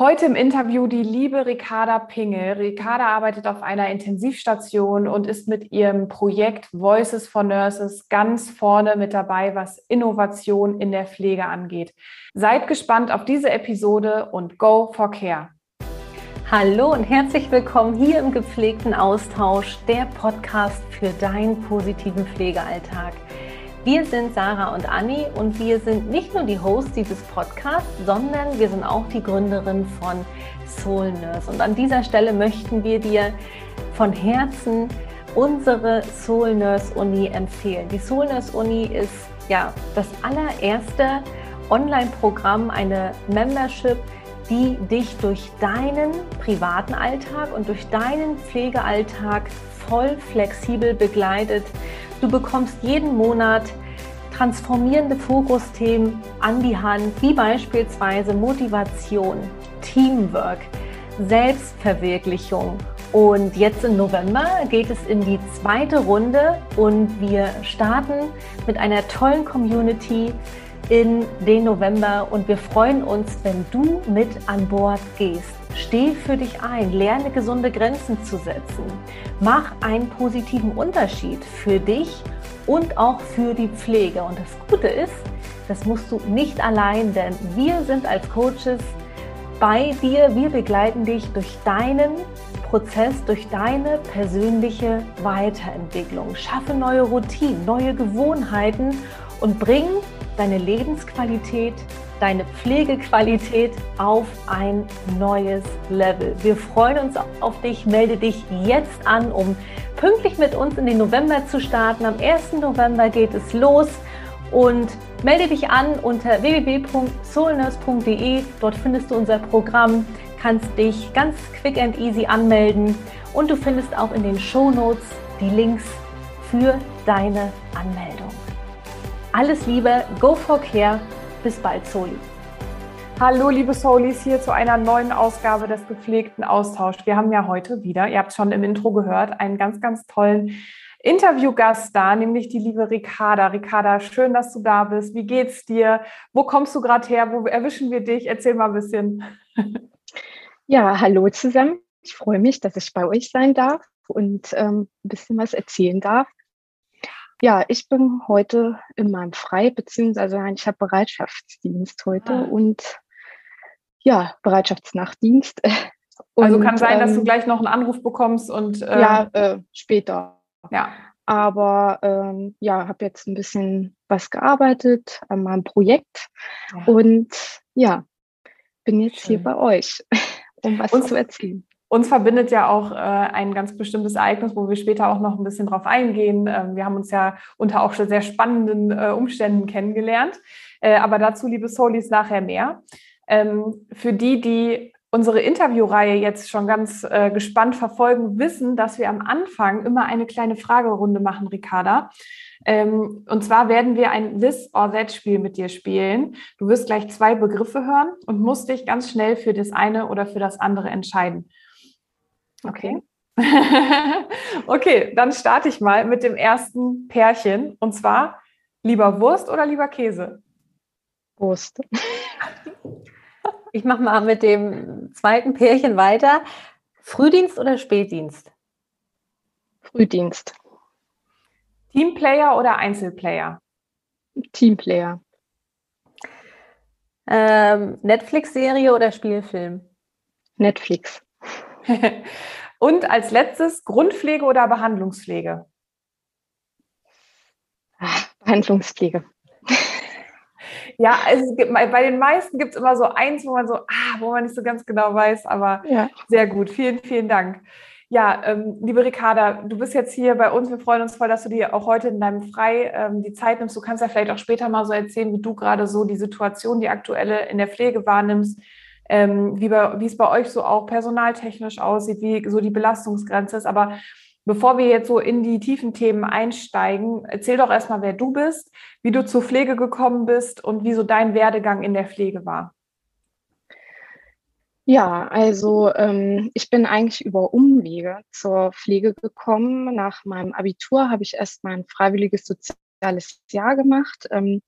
Heute im Interview die liebe Ricarda Pingel. Ricarda arbeitet auf einer Intensivstation und ist mit ihrem Projekt Voices for Nurses ganz vorne mit dabei, was Innovation in der Pflege angeht. Seid gespannt auf diese Episode und go for care. Hallo und herzlich willkommen hier im gepflegten Austausch, der Podcast für deinen positiven Pflegealltag. Wir sind Sarah und Anni und wir sind nicht nur die Hosts dieses Podcasts, sondern wir sind auch die Gründerin von Soul Nurse. Und an dieser Stelle möchten wir dir von Herzen unsere Soul Nurse Uni empfehlen. Die Soul Nurse Uni ist ja das allererste Online-Programm, eine Membership, die dich durch deinen privaten Alltag und durch deinen Pflegealltag voll flexibel begleitet Du bekommst jeden Monat transformierende Fokusthemen an die Hand, wie beispielsweise Motivation, Teamwork, Selbstverwirklichung. Und jetzt im November geht es in die zweite Runde und wir starten mit einer tollen Community in den November und wir freuen uns, wenn du mit an Bord gehst. Steh für dich ein, lerne gesunde Grenzen zu setzen. Mach einen positiven Unterschied für dich und auch für die Pflege. Und das Gute ist, das musst du nicht allein, denn wir sind als Coaches bei dir. Wir begleiten dich durch deinen Prozess, durch deine persönliche Weiterentwicklung. Schaffe neue Routinen, neue Gewohnheiten und bring deine Lebensqualität deine Pflegequalität auf ein neues Level. Wir freuen uns auf dich. Melde dich jetzt an, um pünktlich mit uns in den November zu starten. Am 1. November geht es los und melde dich an unter www.soulnurse.de. Dort findest du unser Programm, kannst dich ganz quick and easy anmelden und du findest auch in den Show Notes die Links für deine Anmeldung. Alles Liebe, go for care bis bald, Soli. Hallo, liebe Solis, hier zu einer neuen Ausgabe des gepflegten Austauschs. Wir haben ja heute wieder, ihr habt schon im Intro gehört, einen ganz, ganz tollen Interviewgast da, nämlich die liebe Ricarda. Ricarda, schön, dass du da bist. Wie geht's dir? Wo kommst du gerade her? Wo erwischen wir dich? Erzähl mal ein bisschen. Ja, hallo zusammen. Ich freue mich, dass ich bei euch sein darf und ähm, ein bisschen was erzählen darf. Ja, ich bin heute in meinem Frei, beziehungsweise ich habe Bereitschaftsdienst heute ah. und ja, Bereitschaftsnachtdienst. Und, also kann sein, ähm, dass du ähm, gleich noch einen Anruf bekommst und äh, ja, äh, später. Ja. Aber ähm, ja, habe jetzt ein bisschen was gearbeitet an meinem Projekt ja. und ja, bin jetzt Schön. hier bei euch, um was und, zu erzählen. Uns verbindet ja auch äh, ein ganz bestimmtes Ereignis, wo wir später auch noch ein bisschen drauf eingehen. Ähm, wir haben uns ja unter auch schon sehr spannenden äh, Umständen kennengelernt. Äh, aber dazu, liebe Solis, nachher mehr. Ähm, für die, die unsere Interviewreihe jetzt schon ganz äh, gespannt verfolgen, wissen, dass wir am Anfang immer eine kleine Fragerunde machen, Ricarda. Ähm, und zwar werden wir ein This or That Spiel mit dir spielen. Du wirst gleich zwei Begriffe hören und musst dich ganz schnell für das eine oder für das andere entscheiden. Okay. okay, dann starte ich mal mit dem ersten Pärchen. Und zwar lieber Wurst oder lieber Käse? Wurst. Ich mache mal mit dem zweiten Pärchen weiter. Frühdienst oder Spätdienst? Frühdienst. Teamplayer oder Einzelplayer? Teamplayer. Ähm, Netflix-Serie oder Spielfilm? Netflix. Und als letztes Grundpflege oder Behandlungspflege? Behandlungspflege. Ja, es gibt, bei den meisten gibt es immer so eins, wo man so, ah, wo man nicht so ganz genau weiß, aber ja. sehr gut. Vielen, vielen Dank. Ja, ähm, liebe Ricarda, du bist jetzt hier bei uns. Wir freuen uns voll, dass du dir auch heute in deinem Frei ähm, die Zeit nimmst. Du kannst ja vielleicht auch später mal so erzählen, wie du gerade so die Situation, die aktuelle in der Pflege wahrnimmst, ähm, wie, bei, wie es bei euch so auch personaltechnisch aussieht, wie so die Belastungsgrenze ist. Aber bevor wir jetzt so in die tiefen Themen einsteigen, erzähl doch erstmal, wer du bist, wie du zur Pflege gekommen bist und wie so dein Werdegang in der Pflege war. Ja, also ähm, ich bin eigentlich über Umwege zur Pflege gekommen. Nach meinem Abitur habe ich erst mein freiwilliges soziales Jahr gemacht, ähm,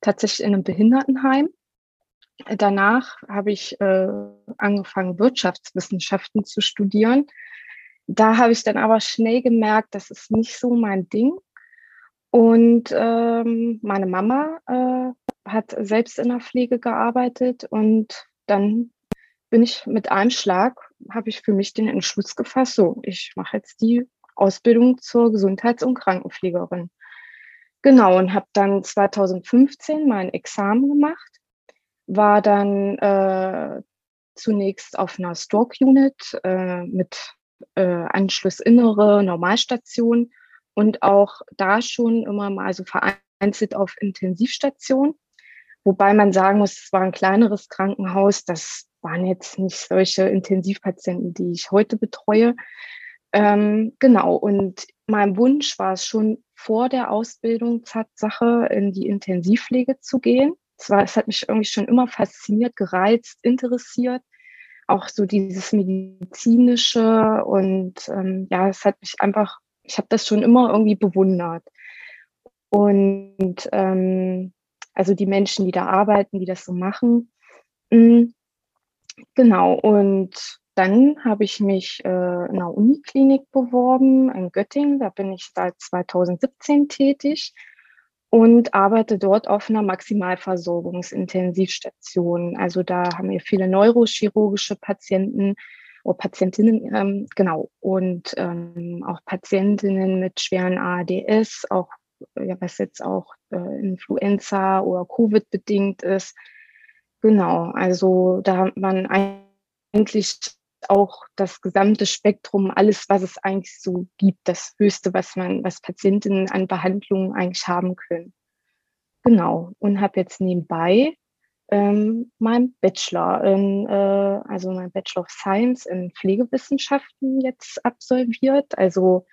tatsächlich in einem Behindertenheim danach habe ich äh, angefangen, Wirtschaftswissenschaften zu studieren. Da habe ich dann aber schnell gemerkt, das ist nicht so mein Ding. Und ähm, meine Mama äh, hat selbst in der Pflege gearbeitet und dann bin ich mit einem Schlag, habe ich für mich den Entschluss gefasst, so, ich mache jetzt die Ausbildung zur Gesundheits- und Krankenpflegerin. Genau, und habe dann 2015 mein Examen gemacht war dann äh, zunächst auf einer Stroke Unit äh, mit äh, Anschluss innere Normalstation und auch da schon immer mal so vereinzelt auf Intensivstation. Wobei man sagen muss, es war ein kleineres Krankenhaus. Das waren jetzt nicht solche Intensivpatienten, die ich heute betreue. Ähm, genau. Und mein Wunsch war es schon vor der Ausbildung Tatsache in die Intensivpflege zu gehen es, es hat mich irgendwie schon immer fasziniert, gereizt, interessiert. Auch so dieses medizinische und ähm, ja, es hat mich einfach, ich habe das schon immer irgendwie bewundert. Und ähm, also die Menschen, die da arbeiten, die das so machen. Mhm. Genau, und dann habe ich mich äh, in einer Uniklinik beworben in Göttingen. Da bin ich seit 2017 tätig und arbeite dort auf einer Maximalversorgungsintensivstation. Also da haben wir viele neurochirurgische Patienten oder Patientinnen, ähm, genau, und ähm, auch Patientinnen mit schweren ADS, auch ja, was jetzt auch äh, Influenza oder Covid bedingt ist. Genau, also da hat man eigentlich auch das gesamte Spektrum, alles, was es eigentlich so gibt, das Höchste, was man, was Patientinnen an Behandlungen eigentlich haben können. Genau. Und habe jetzt nebenbei ähm, mein Bachelor, in, äh, also mein Bachelor of Science in Pflegewissenschaften jetzt absolviert. Also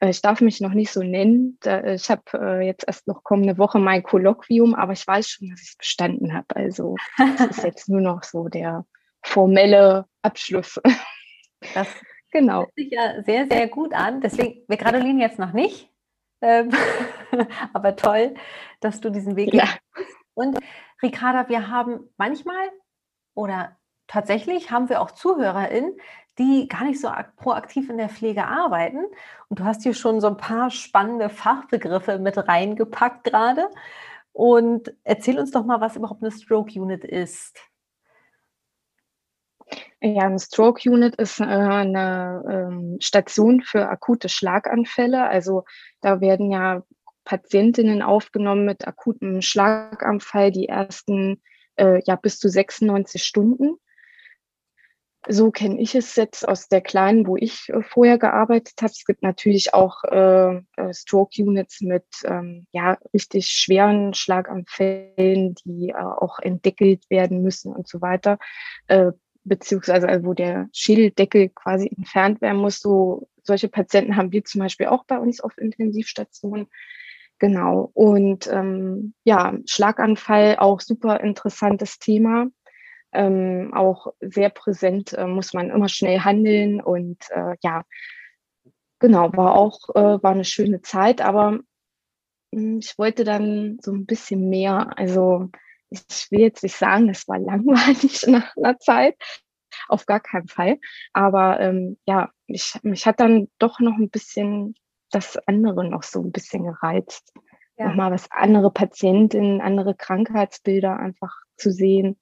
äh, ich darf mich noch nicht so nennen. Da, ich habe äh, jetzt erst noch kommende Woche mein Kolloquium, aber ich weiß schon, dass ich es bestanden habe. Also das ist jetzt nur noch so der formelle Abschluss. Das genau. hört sich ja sehr, sehr gut an. Deswegen, wir gratulieren jetzt noch nicht. Ähm, aber toll, dass du diesen Weg ja. Und Ricarda, wir haben manchmal oder tatsächlich haben wir auch ZuhörerInnen, die gar nicht so proaktiv in der Pflege arbeiten. Und du hast hier schon so ein paar spannende Fachbegriffe mit reingepackt gerade. Und erzähl uns doch mal, was überhaupt eine Stroke Unit ist. Ja, ein Stroke Unit ist äh, eine ähm, Station für akute Schlaganfälle. Also da werden ja Patientinnen aufgenommen mit akutem Schlaganfall die ersten äh, ja bis zu 96 Stunden. So kenne ich es jetzt aus der kleinen, wo ich äh, vorher gearbeitet habe. Es gibt natürlich auch äh, äh, Stroke Units mit ähm, ja richtig schweren Schlaganfällen, die auch entdeckelt werden müssen und so weiter beziehungsweise also wo der Schädeldeckel quasi entfernt werden muss. So solche Patienten haben wir zum Beispiel auch bei uns auf Intensivstationen. Genau. Und ähm, ja, Schlaganfall auch super interessantes Thema. Ähm, auch sehr präsent, äh, muss man immer schnell handeln und äh, ja, genau, war auch, äh, war eine schöne Zeit, aber hm, ich wollte dann so ein bisschen mehr, also ich will jetzt nicht sagen, das war langweilig nach einer Zeit, auf gar keinen Fall. Aber ähm, ja, mich, mich hat dann doch noch ein bisschen das andere noch so ein bisschen gereizt. Ja. Nochmal was andere Patientinnen, andere Krankheitsbilder einfach zu sehen.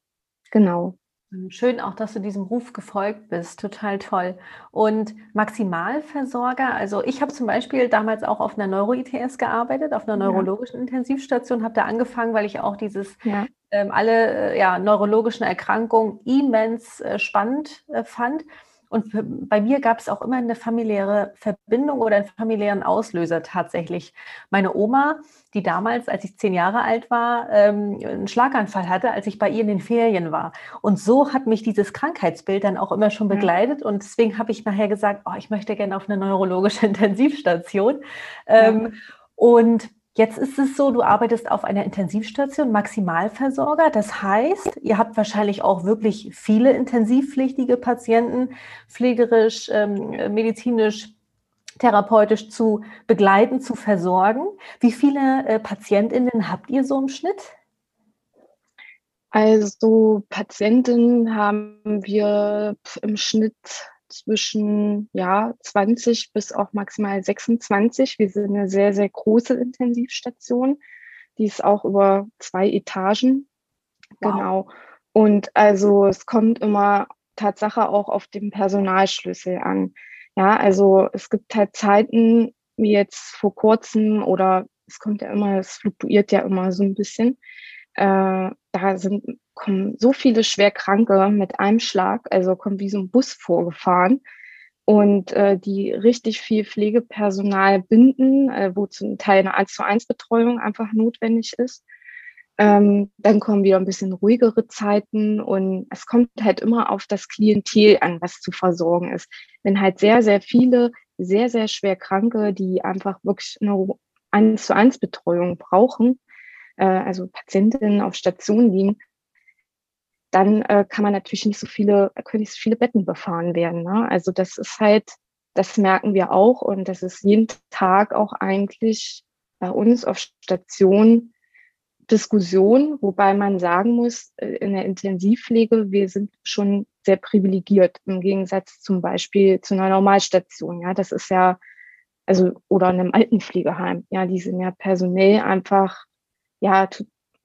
Genau. Schön auch, dass du diesem Ruf gefolgt bist. Total toll. Und Maximalversorger, also ich habe zum Beispiel damals auch auf einer Neuro-ITS gearbeitet, auf einer neurologischen. Intensivstation, habe da angefangen, weil ich auch dieses ja. ähm, alle äh, ja, neurologischen Erkrankungen immens äh, spannend äh, fand. Und bei mir gab es auch immer eine familiäre Verbindung oder einen familiären Auslöser tatsächlich. Meine Oma, die damals, als ich zehn Jahre alt war, ähm, einen Schlaganfall hatte, als ich bei ihr in den Ferien war. Und so hat mich dieses Krankheitsbild dann auch immer schon begleitet. Und deswegen habe ich nachher gesagt, oh, ich möchte gerne auf eine neurologische Intensivstation. Ähm, ja. Und Jetzt ist es so, du arbeitest auf einer Intensivstation, Maximalversorger. Das heißt, ihr habt wahrscheinlich auch wirklich viele intensivpflichtige Patienten, pflegerisch, ähm, medizinisch, therapeutisch zu begleiten, zu versorgen. Wie viele äh, PatientInnen habt ihr so im Schnitt? Also Patientinnen haben wir im Schnitt zwischen ja, 20 bis auch maximal 26. Wir sind eine sehr, sehr große Intensivstation. Die ist auch über zwei Etagen. Wow. Genau. Und also es kommt immer Tatsache auch auf den Personalschlüssel an. Ja, also es gibt halt Zeiten, wie jetzt vor kurzem oder es kommt ja immer, es fluktuiert ja immer so ein bisschen. Äh, da sind, kommen so viele Schwerkranke mit einem Schlag, also kommt wie so ein Bus vorgefahren und äh, die richtig viel Pflegepersonal binden, äh, wo zum Teil eine 1 zu 1 Betreuung einfach notwendig ist. Ähm, dann kommen wieder ein bisschen ruhigere Zeiten und es kommt halt immer auf das Klientel an, was zu versorgen ist. Wenn halt sehr, sehr viele sehr, sehr schwer Kranke, die einfach wirklich eine 1 zu 1 Betreuung brauchen, äh, also Patientinnen auf Station liegen, dann äh, kann man natürlich nicht so viele, können nicht so viele Betten befahren werden. Ne? Also das ist halt, das merken wir auch und das ist jeden Tag auch eigentlich bei uns auf Station Diskussion, wobei man sagen muss, äh, in der Intensivpflege, wir sind schon sehr privilegiert im Gegensatz zum Beispiel zu einer Normalstation. Ja, das ist ja, also, oder einem Altenpflegeheim. Ja, die sind ja personell einfach, ja,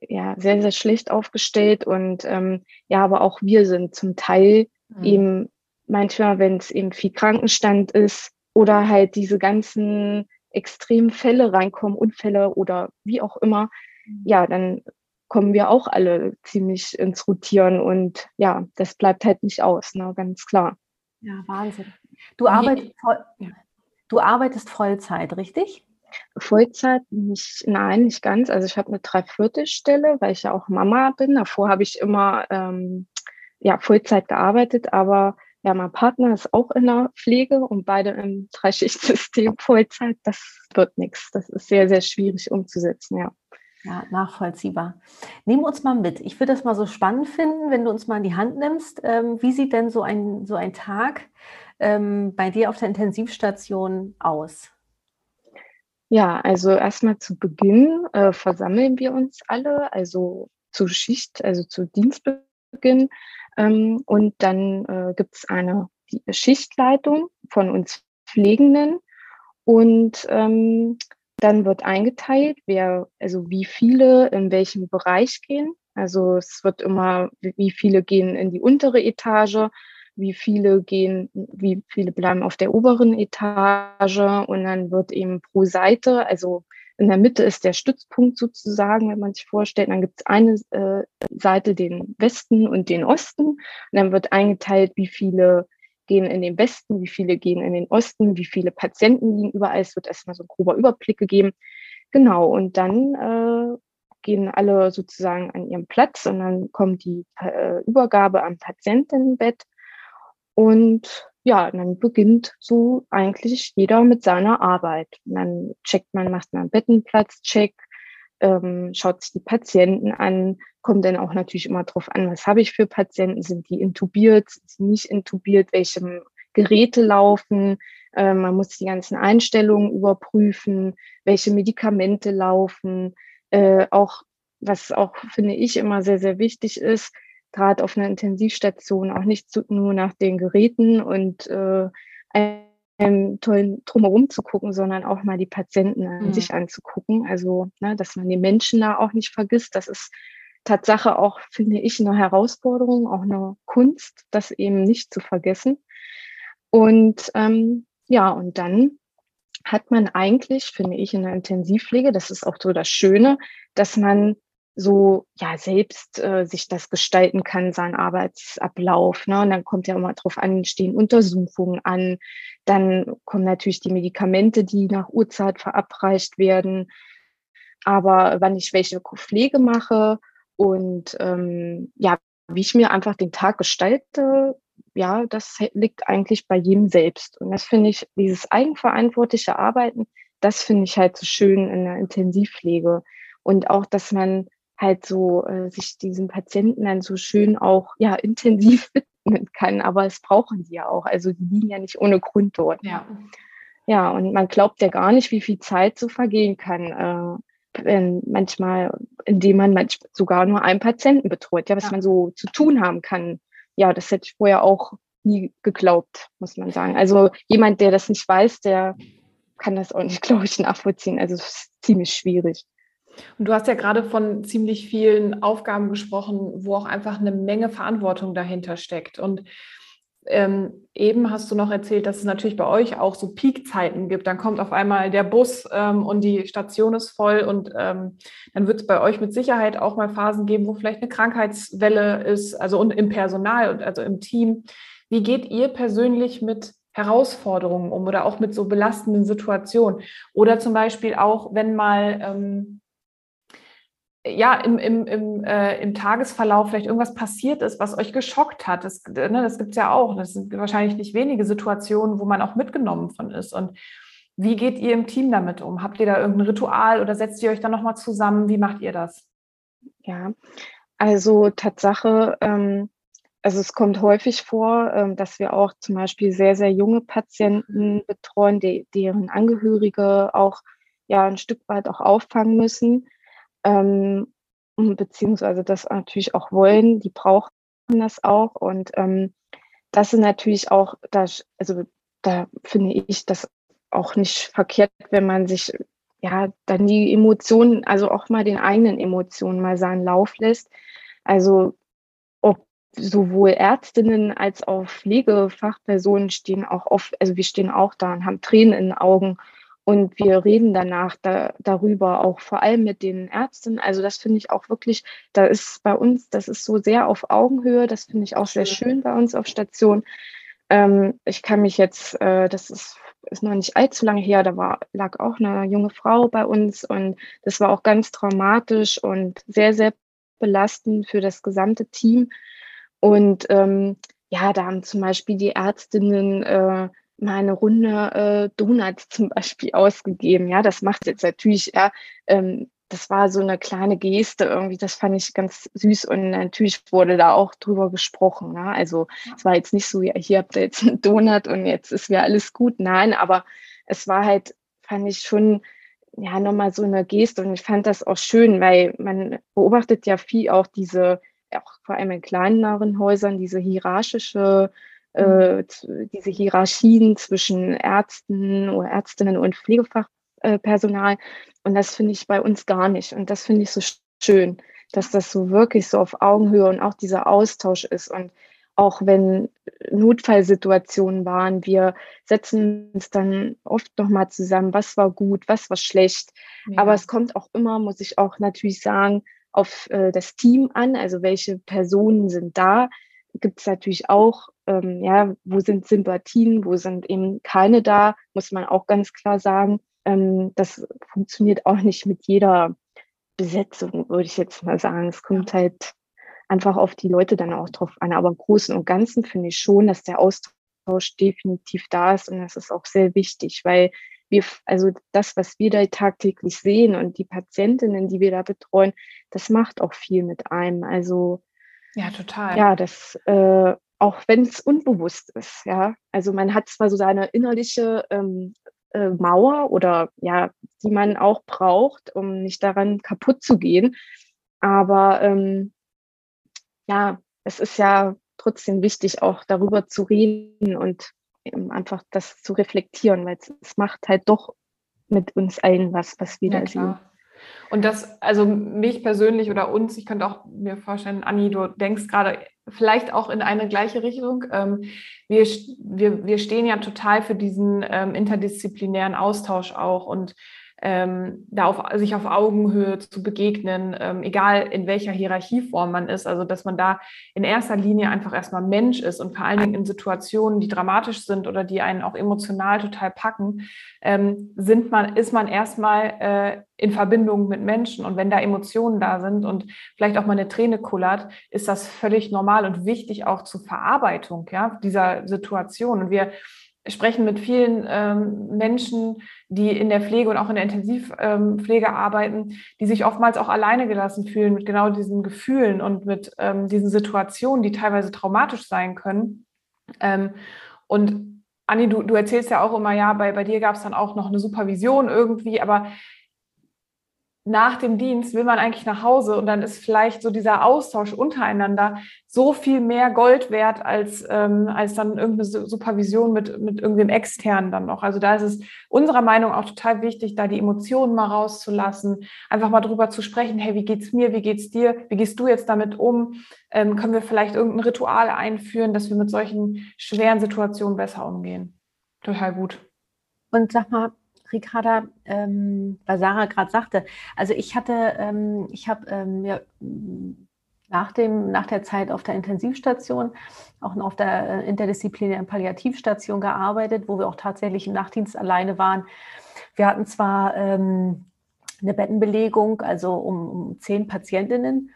ja, sehr, sehr schlecht aufgestellt und ähm, ja, aber auch wir sind zum Teil mhm. eben manchmal, wenn es eben viel Krankenstand ist oder halt diese ganzen extremen Fälle reinkommen, Unfälle oder wie auch immer, ja, dann kommen wir auch alle ziemlich ins Rotieren und ja, das bleibt halt nicht aus, ne, ganz klar. Ja, Wahnsinn. Du arbeitest, voll, du arbeitest Vollzeit, richtig? Vollzeit nicht, nein, nicht ganz. Also ich habe eine Dreiviertelstelle, weil ich ja auch Mama bin. Davor habe ich immer ähm, ja, Vollzeit gearbeitet, aber ja, mein Partner ist auch in der Pflege und beide im Dreischichtsystem Vollzeit. Das wird nichts. Das ist sehr, sehr schwierig umzusetzen, ja. Ja, nachvollziehbar. Nehmen uns mal mit. Ich würde das mal so spannend finden, wenn du uns mal in die Hand nimmst. Ähm, wie sieht denn so ein, so ein Tag ähm, bei dir auf der Intensivstation aus? Ja, also erstmal zu Beginn äh, versammeln wir uns alle, also zu Schicht, also zu Dienstbeginn. Ähm, und dann äh, gibt es eine Schichtleitung von uns Pflegenden. Und ähm, dann wird eingeteilt, wer, also wie viele in welchem Bereich gehen. Also es wird immer, wie viele gehen in die untere Etage, wie viele gehen, wie viele bleiben auf der oberen Etage und dann wird eben pro Seite, also in der Mitte ist der Stützpunkt sozusagen, wenn man sich vorstellt. Dann gibt es eine äh, Seite, den Westen und den Osten. Und dann wird eingeteilt, wie viele gehen in den Westen, wie viele gehen in den Osten, wie viele Patienten liegen überall. Es wird erstmal so ein grober Überblick gegeben. Genau, und dann äh, gehen alle sozusagen an ihren Platz und dann kommt die äh, Übergabe am Patientenbett. Und ja, dann beginnt so eigentlich jeder mit seiner Arbeit. Und dann checkt man, macht man einen Bettenplatzcheck, ähm, schaut sich die Patienten an, kommt dann auch natürlich immer drauf an, was habe ich für Patienten, sind die intubiert, sind sie nicht intubiert, welche Geräte laufen, äh, man muss die ganzen Einstellungen überprüfen, welche Medikamente laufen, äh, auch was auch finde ich immer sehr, sehr wichtig ist, gerade auf einer Intensivstation auch nicht zu, nur nach den Geräten und äh, einem tollen Drumherum zu gucken, sondern auch mal die Patienten an mhm. sich anzugucken. Also, ne, dass man die Menschen da auch nicht vergisst. Das ist Tatsache auch, finde ich, eine Herausforderung, auch eine Kunst, das eben nicht zu vergessen. Und ähm, ja, und dann hat man eigentlich, finde ich, in der Intensivpflege, das ist auch so das Schöne, dass man so ja selbst äh, sich das gestalten kann, sein Arbeitsablauf. Ne? Und dann kommt ja immer drauf an, stehen Untersuchungen an, dann kommen natürlich die Medikamente, die nach Uhrzeit verabreicht werden. Aber wann ich welche Pflege mache und ähm, ja, wie ich mir einfach den Tag gestalte, ja, das liegt eigentlich bei jedem selbst. Und das finde ich, dieses eigenverantwortliche Arbeiten, das finde ich halt so schön in der Intensivpflege. Und auch, dass man halt so äh, sich diesen Patienten dann so schön auch ja intensiv widmen kann. Aber es brauchen die ja auch. Also die liegen ja nicht ohne Grund dort. Ja. Ja, und man glaubt ja gar nicht, wie viel Zeit so vergehen kann. Äh, wenn manchmal, indem man manchmal sogar nur einen Patienten betreut, ja, was ja. man so zu tun haben kann. Ja, das hätte ich vorher auch nie geglaubt, muss man sagen. Also jemand, der das nicht weiß, der kann das auch nicht, glaube ich, nachvollziehen. Also es ist ziemlich schwierig. Und du hast ja gerade von ziemlich vielen Aufgaben gesprochen, wo auch einfach eine Menge Verantwortung dahinter steckt. Und ähm, eben hast du noch erzählt, dass es natürlich bei euch auch so Peakzeiten gibt. Dann kommt auf einmal der Bus ähm, und die Station ist voll und ähm, dann wird es bei euch mit Sicherheit auch mal Phasen geben, wo vielleicht eine Krankheitswelle ist, also und im Personal und also im Team. Wie geht ihr persönlich mit Herausforderungen um oder auch mit so belastenden Situationen? Oder zum Beispiel auch, wenn mal ähm, ja, im, im, im, äh, im Tagesverlauf vielleicht irgendwas passiert ist, was euch geschockt hat. Das, ne, das gibt es ja auch. Das sind wahrscheinlich nicht wenige Situationen, wo man auch mitgenommen von ist. Und wie geht ihr im Team damit um? Habt ihr da irgendein Ritual oder setzt ihr euch dann nochmal zusammen? Wie macht ihr das? Ja, also Tatsache, ähm, also es kommt häufig vor, ähm, dass wir auch zum Beispiel sehr, sehr junge Patienten betreuen, die, deren Angehörige auch ja ein Stück weit auch auffangen müssen ähm, beziehungsweise das natürlich auch wollen, die brauchen das auch. Und ähm, das sind natürlich auch, das, also da finde ich das auch nicht verkehrt, wenn man sich ja dann die Emotionen, also auch mal den eigenen Emotionen mal seinen Lauf lässt. Also ob sowohl Ärztinnen als auch Pflegefachpersonen stehen auch oft, also wir stehen auch da und haben Tränen in den Augen und wir reden danach da, darüber, auch vor allem mit den Ärzten. Also das finde ich auch wirklich, da ist bei uns, das ist so sehr auf Augenhöhe. Das finde ich auch sehr schön bei uns auf Station. Ähm, ich kann mich jetzt, äh, das ist, ist noch nicht allzu lange her, da war, lag auch eine junge Frau bei uns und das war auch ganz traumatisch und sehr, sehr belastend für das gesamte Team. Und ähm, ja, da haben zum Beispiel die Ärztinnen äh, mal eine Runde äh, Donuts zum Beispiel ausgegeben. Ja, das macht jetzt natürlich, ja, ähm, das war so eine kleine Geste irgendwie, das fand ich ganz süß und natürlich wurde da auch drüber gesprochen. Ne? Also es war jetzt nicht so, ja, hier habt ihr jetzt einen Donut und jetzt ist wieder alles gut. Nein, aber es war halt, fand ich schon, ja, nochmal so eine Geste und ich fand das auch schön, weil man beobachtet ja viel auch diese, auch vor allem in kleineren Häusern, diese hierarchische äh, diese Hierarchien zwischen Ärzten oder Ärztinnen und Pflegefachpersonal. Und das finde ich bei uns gar nicht. Und das finde ich so schön, dass das so wirklich so auf Augenhöhe und auch dieser Austausch ist. Und auch wenn Notfallsituationen waren, wir setzen uns dann oft nochmal zusammen, was war gut, was war schlecht. Ja. Aber es kommt auch immer, muss ich auch natürlich sagen, auf äh, das Team an, also welche Personen sind da. Gibt es natürlich auch ähm, ja, wo sind Sympathien, wo sind eben keine da, muss man auch ganz klar sagen. Ähm, das funktioniert auch nicht mit jeder Besetzung, würde ich jetzt mal sagen. Es kommt halt einfach auf die Leute dann auch drauf an. Aber im Großen und Ganzen finde ich schon, dass der Austausch definitiv da ist und das ist auch sehr wichtig, weil wir, also das, was wir da tagtäglich sehen und die Patientinnen, die wir da betreuen, das macht auch viel mit einem. Also ja, total. Ja, das äh, auch wenn es unbewusst ist. Ja, also man hat zwar so seine innerliche ähm, äh, Mauer oder ja, die man auch braucht, um nicht daran kaputt zu gehen, aber ähm, ja, es ist ja trotzdem wichtig, auch darüber zu reden und ähm, einfach das zu reflektieren, weil es macht halt doch mit uns allen was, was wir ja, da sehen. Und das, also mich persönlich oder uns, ich könnte auch mir vorstellen, Anni, du denkst gerade vielleicht auch in eine gleiche Richtung. Ähm, wir, wir, wir stehen ja total für diesen ähm, interdisziplinären Austausch auch und ähm, da auf, sich auf Augenhöhe zu begegnen, ähm, egal in welcher Hierarchieform man ist. Also dass man da in erster Linie einfach erstmal Mensch ist und vor allen Dingen in Situationen, die dramatisch sind oder die einen auch emotional total packen, ähm, sind man, ist man erstmal äh, in Verbindung mit Menschen. Und wenn da Emotionen da sind und vielleicht auch mal eine Träne kullert, ist das völlig normal und wichtig auch zur Verarbeitung ja, dieser Situation. Und wir sprechen mit vielen ähm, Menschen, die in der Pflege und auch in der Intensivpflege ähm, arbeiten, die sich oftmals auch alleine gelassen fühlen mit genau diesen Gefühlen und mit ähm, diesen Situationen, die teilweise traumatisch sein können. Ähm, und Anni, du, du erzählst ja auch immer, ja, bei, bei dir gab es dann auch noch eine Supervision irgendwie, aber nach dem Dienst will man eigentlich nach Hause und dann ist vielleicht so dieser Austausch untereinander so viel mehr Gold wert als, ähm, als dann irgendeine Supervision mit, mit irgendwem externen dann noch. Also da ist es unserer Meinung auch total wichtig, da die Emotionen mal rauszulassen, einfach mal drüber zu sprechen, hey, wie geht's mir, wie geht's dir, wie gehst du jetzt damit um? Ähm, können wir vielleicht irgendein Ritual einführen, dass wir mit solchen schweren Situationen besser umgehen? Total gut. Und sag mal, Ricarda, ähm, weil Sarah gerade sagte, also ich hatte, ähm, ich habe ähm, ja, nach, dem, nach der Zeit auf der Intensivstation, auch auf der äh, interdisziplinären Palliativstation gearbeitet, wo wir auch tatsächlich im Nachtdienst alleine waren. Wir hatten zwar ähm, eine Bettenbelegung, also um, um zehn Patientinnen,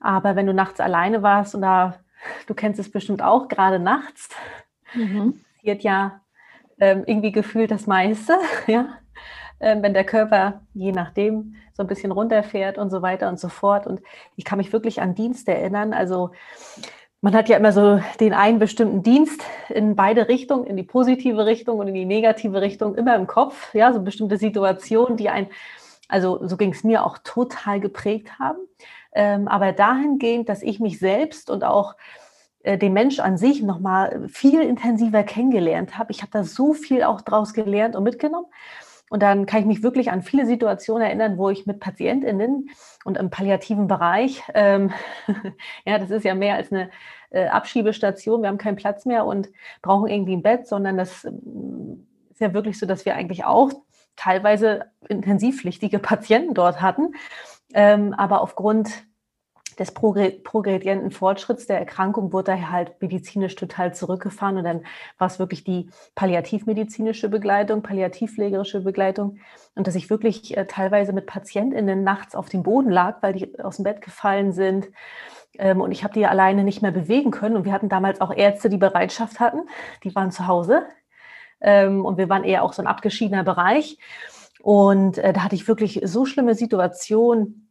aber wenn du nachts alleine warst und da, du kennst es bestimmt auch, gerade nachts, mhm. passiert ja ähm, irgendwie gefühlt das meiste, ja. Ähm, wenn der Körper je nachdem so ein bisschen runterfährt und so weiter und so fort. Und ich kann mich wirklich an Dienst erinnern. Also man hat ja immer so den einen bestimmten Dienst in beide Richtungen, in die positive Richtung und in die negative Richtung, immer im Kopf. Ja, so bestimmte Situationen, die ein, also so ging es mir auch total geprägt haben. Ähm, aber dahingehend, dass ich mich selbst und auch den Mensch an sich nochmal viel intensiver kennengelernt habe. Ich habe da so viel auch draus gelernt und mitgenommen. Und dann kann ich mich wirklich an viele Situationen erinnern, wo ich mit PatientInnen und im palliativen Bereich, ähm, ja, das ist ja mehr als eine äh, Abschiebestation, wir haben keinen Platz mehr und brauchen irgendwie ein Bett, sondern das ähm, ist ja wirklich so, dass wir eigentlich auch teilweise intensivpflichtige Patienten dort hatten. Ähm, aber aufgrund des progredienten Fortschritts der Erkrankung wurde daher halt medizinisch total zurückgefahren und dann war es wirklich die palliativmedizinische Begleitung, palliativpflegerische Begleitung. Und dass ich wirklich äh, teilweise mit PatientInnen nachts auf dem Boden lag, weil die aus dem Bett gefallen sind ähm, und ich habe die alleine nicht mehr bewegen können. Und wir hatten damals auch Ärzte, die Bereitschaft hatten, die waren zu Hause. Ähm, und wir waren eher auch so ein abgeschiedener Bereich. Und äh, da hatte ich wirklich so schlimme Situationen,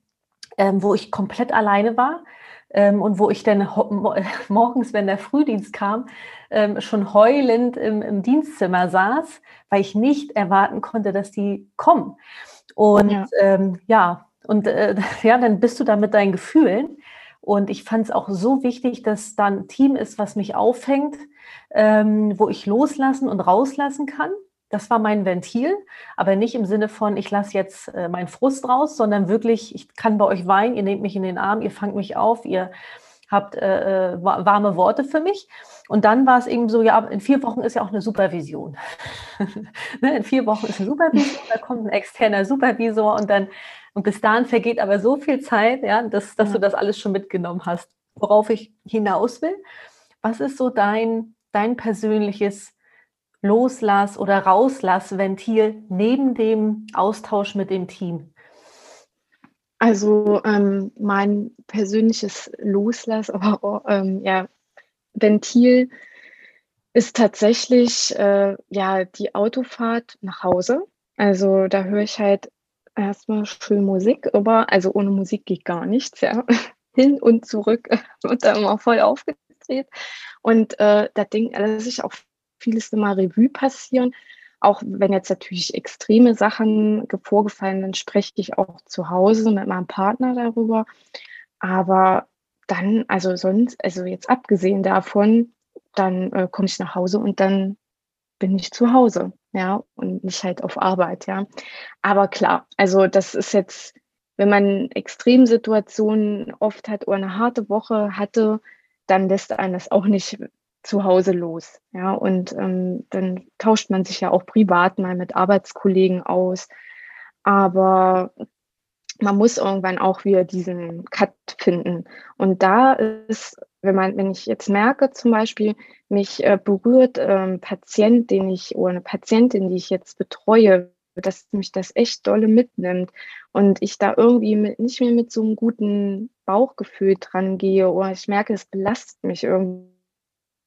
ähm, wo ich komplett alleine war ähm, und wo ich dann morgens, wenn der Frühdienst kam, ähm, schon heulend im, im, Dienstzimmer saß, weil ich nicht erwarten konnte, dass die kommen. Und ja, ähm, ja und äh, ja, dann bist du da mit deinen Gefühlen. Und ich fand es auch so wichtig, dass da ein Team ist, was mich auffängt, ähm, wo ich loslassen und rauslassen kann. Das war mein Ventil, aber nicht im Sinne von, ich lasse jetzt äh, meinen Frust raus, sondern wirklich, ich kann bei euch weinen, ihr nehmt mich in den Arm, ihr fangt mich auf, ihr habt äh, äh warme Worte für mich. Und dann war es eben so, ja, in vier Wochen ist ja auch eine Supervision. ne, in vier Wochen ist eine Supervision, da kommt ein externer Supervisor und dann, und bis dahin vergeht aber so viel Zeit, ja, dass, dass ja. du das alles schon mitgenommen hast. Worauf ich hinaus will, was ist so dein, dein persönliches Loslass- oder Rauslassventil neben dem Austausch mit dem Team? Also ähm, mein persönliches Loslass, aber ähm, ja, Ventil ist tatsächlich äh, ja die Autofahrt nach Hause. Also da höre ich halt erstmal schön Musik, aber also ohne Musik geht gar nichts, ja. Hin und zurück und dann immer voll aufgedreht. Und äh, da denke lasse ich auch vieles immer Revue passieren. Auch wenn jetzt natürlich extreme Sachen vorgefallen, dann spreche ich auch zu Hause mit meinem Partner darüber. Aber dann, also sonst, also jetzt abgesehen davon, dann äh, komme ich nach Hause und dann bin ich zu Hause, ja, und nicht halt auf Arbeit, ja. Aber klar, also das ist jetzt, wenn man Extremsituationen oft hat oder eine harte Woche hatte, dann lässt einen das auch nicht zu Hause los. Ja, und ähm, dann tauscht man sich ja auch privat mal mit Arbeitskollegen aus. Aber man muss irgendwann auch wieder diesen Cut finden. Und da ist, wenn man, wenn ich jetzt merke, zum Beispiel, mich äh, berührt ähm, Patient, den ich oder eine Patientin, die ich jetzt betreue, dass mich das echt dolle mitnimmt und ich da irgendwie mit, nicht mehr mit so einem guten Bauchgefühl dran gehe oder ich merke, es belastet mich irgendwie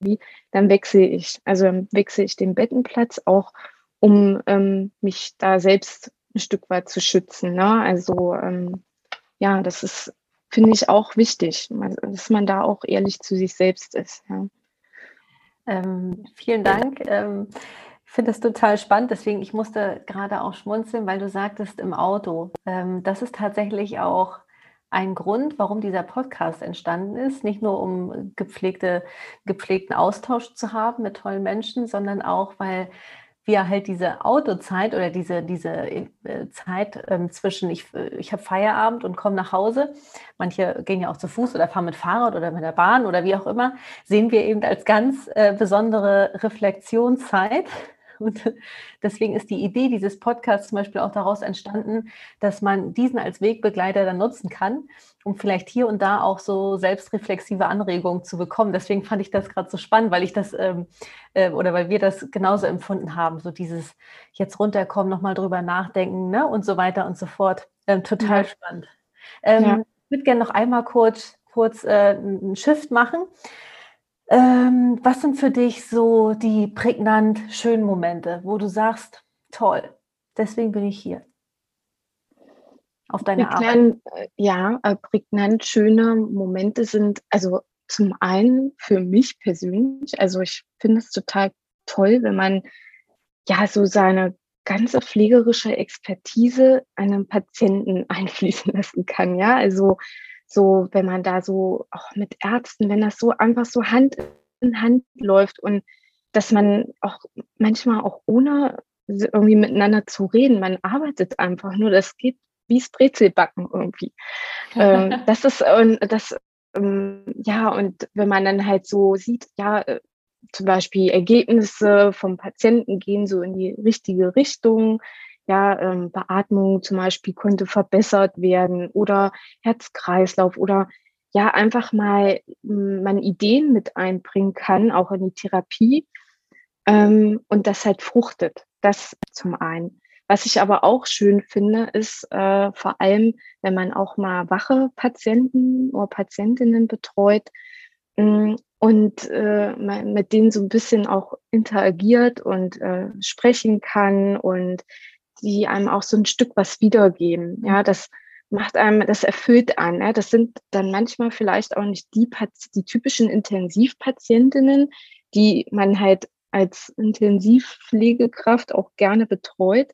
wie, dann wechsle ich. Also wechsle ich den Bettenplatz auch, um ähm, mich da selbst ein Stück weit zu schützen. Ne? Also ähm, ja, das ist, finde ich, auch wichtig, dass man da auch ehrlich zu sich selbst ist. Ja. Ähm, vielen Dank. Ähm, finde das total spannend. Deswegen, ich musste gerade auch schmunzeln, weil du sagtest im Auto. Ähm, das ist tatsächlich auch ein Grund, warum dieser Podcast entstanden ist. Nicht nur um gepflegte, gepflegten Austausch zu haben mit tollen Menschen, sondern auch, weil wir halt diese Autozeit oder diese, diese äh, Zeit ähm, zwischen, ich, ich habe Feierabend und komme nach Hause, manche gehen ja auch zu Fuß oder fahren mit Fahrrad oder mit der Bahn oder wie auch immer, sehen wir eben als ganz äh, besondere Reflexionszeit und deswegen ist die Idee dieses Podcasts zum Beispiel auch daraus entstanden, dass man diesen als Wegbegleiter dann nutzen kann, um vielleicht hier und da auch so selbstreflexive Anregungen zu bekommen. Deswegen fand ich das gerade so spannend, weil ich das ähm, äh, oder weil wir das genauso empfunden haben, so dieses jetzt runterkommen, nochmal drüber nachdenken ne? und so weiter und so fort. Ähm, total ja. spannend. Ähm, ja. Ich würde gerne noch einmal kurz, kurz äh, einen Shift machen. Ähm, was sind für dich so die prägnant schönen Momente, wo du sagst, toll, deswegen bin ich hier? Auf deine prägnant, Arbeit. Äh, ja, äh, prägnant schöne Momente sind, also zum einen für mich persönlich, also ich finde es total toll, wenn man ja so seine ganze pflegerische Expertise einem Patienten einfließen lassen kann, ja, also so, wenn man da so auch mit Ärzten, wenn das so einfach so Hand in Hand läuft und dass man auch manchmal auch ohne irgendwie miteinander zu reden, man arbeitet einfach nur, das geht wie das Brezelbacken irgendwie. ähm, das ist, und das, ähm, ja, und wenn man dann halt so sieht, ja, äh, zum Beispiel Ergebnisse vom Patienten gehen so in die richtige Richtung, ja, ähm, Beatmung zum Beispiel konnte verbessert werden oder Herzkreislauf oder ja, einfach mal hm, man Ideen mit einbringen kann, auch in die Therapie ähm, und das halt fruchtet. Das zum einen. Was ich aber auch schön finde, ist äh, vor allem, wenn man auch mal wache Patienten oder Patientinnen betreut mh, hm, und äh, mit denen so ein bisschen auch interagiert und äh, sprechen kann und die einem auch so ein Stück was wiedergeben. Ja, mhm. das macht einem, das erfüllt an. Ja. Das sind dann manchmal vielleicht auch nicht die, die typischen Intensivpatientinnen, die man halt als Intensivpflegekraft auch gerne betreut.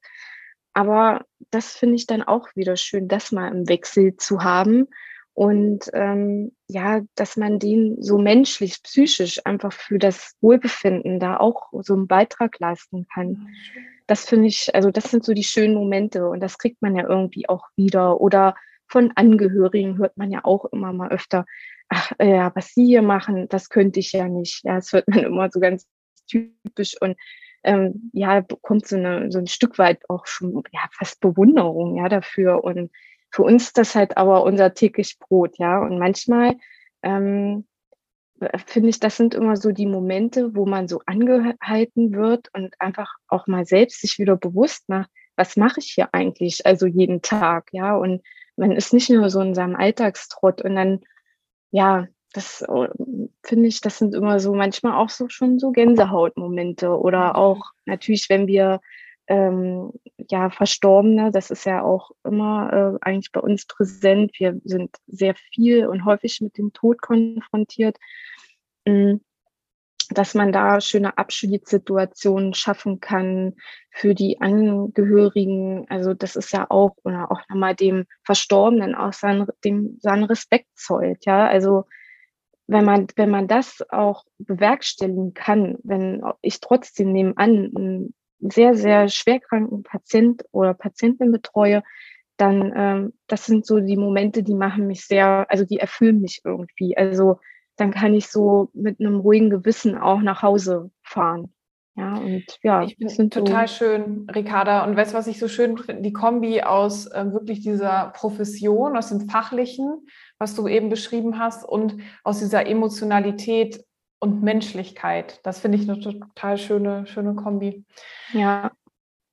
Aber das finde ich dann auch wieder schön, das mal im Wechsel zu haben. Und ähm, ja, dass man den so menschlich, psychisch einfach für das Wohlbefinden da auch so einen Beitrag leisten kann das finde ich, also das sind so die schönen Momente und das kriegt man ja irgendwie auch wieder. Oder von Angehörigen hört man ja auch immer mal öfter, ach ja, was Sie hier machen, das könnte ich ja nicht. Ja, das hört man immer so ganz typisch und ähm, ja, bekommt so, eine, so ein Stück weit auch schon ja, fast Bewunderung ja dafür. Und für uns das halt aber unser täglich Brot, ja. Und manchmal ähm, finde ich, das sind immer so die Momente, wo man so angehalten wird und einfach auch mal selbst sich wieder bewusst macht, was mache ich hier eigentlich, also jeden Tag, ja, und man ist nicht nur so in seinem Alltagstrott und dann, ja, das äh, finde ich, das sind immer so manchmal auch so schon so Gänsehautmomente oder auch natürlich, wenn wir ähm, ja Verstorbene, das ist ja auch immer äh, eigentlich bei uns präsent. Wir sind sehr viel und häufig mit dem Tod konfrontiert. Mm, dass man da schöne Abschiedssituationen schaffen kann für die Angehörigen. Also das ist ja auch, oder auch nochmal dem Verstorbenen auch seinen, dem, seinen Respekt zollt. Ja, also wenn man, wenn man das auch bewerkstelligen kann, wenn ich trotzdem nebenan einen sehr, sehr schwerkranken Patient oder Patientin betreue, dann ähm, das sind so die Momente, die machen mich sehr, also die erfüllen mich irgendwie. Also dann kann ich so mit einem ruhigen Gewissen auch nach Hause fahren. Ja, und ja, ich finde total so schön, Ricarda. Und weißt du, was ich so schön finde? Die Kombi aus äh, wirklich dieser Profession, aus dem Fachlichen, was du eben beschrieben hast, und aus dieser Emotionalität und Menschlichkeit. Das finde ich eine total schöne, schöne Kombi. Ja.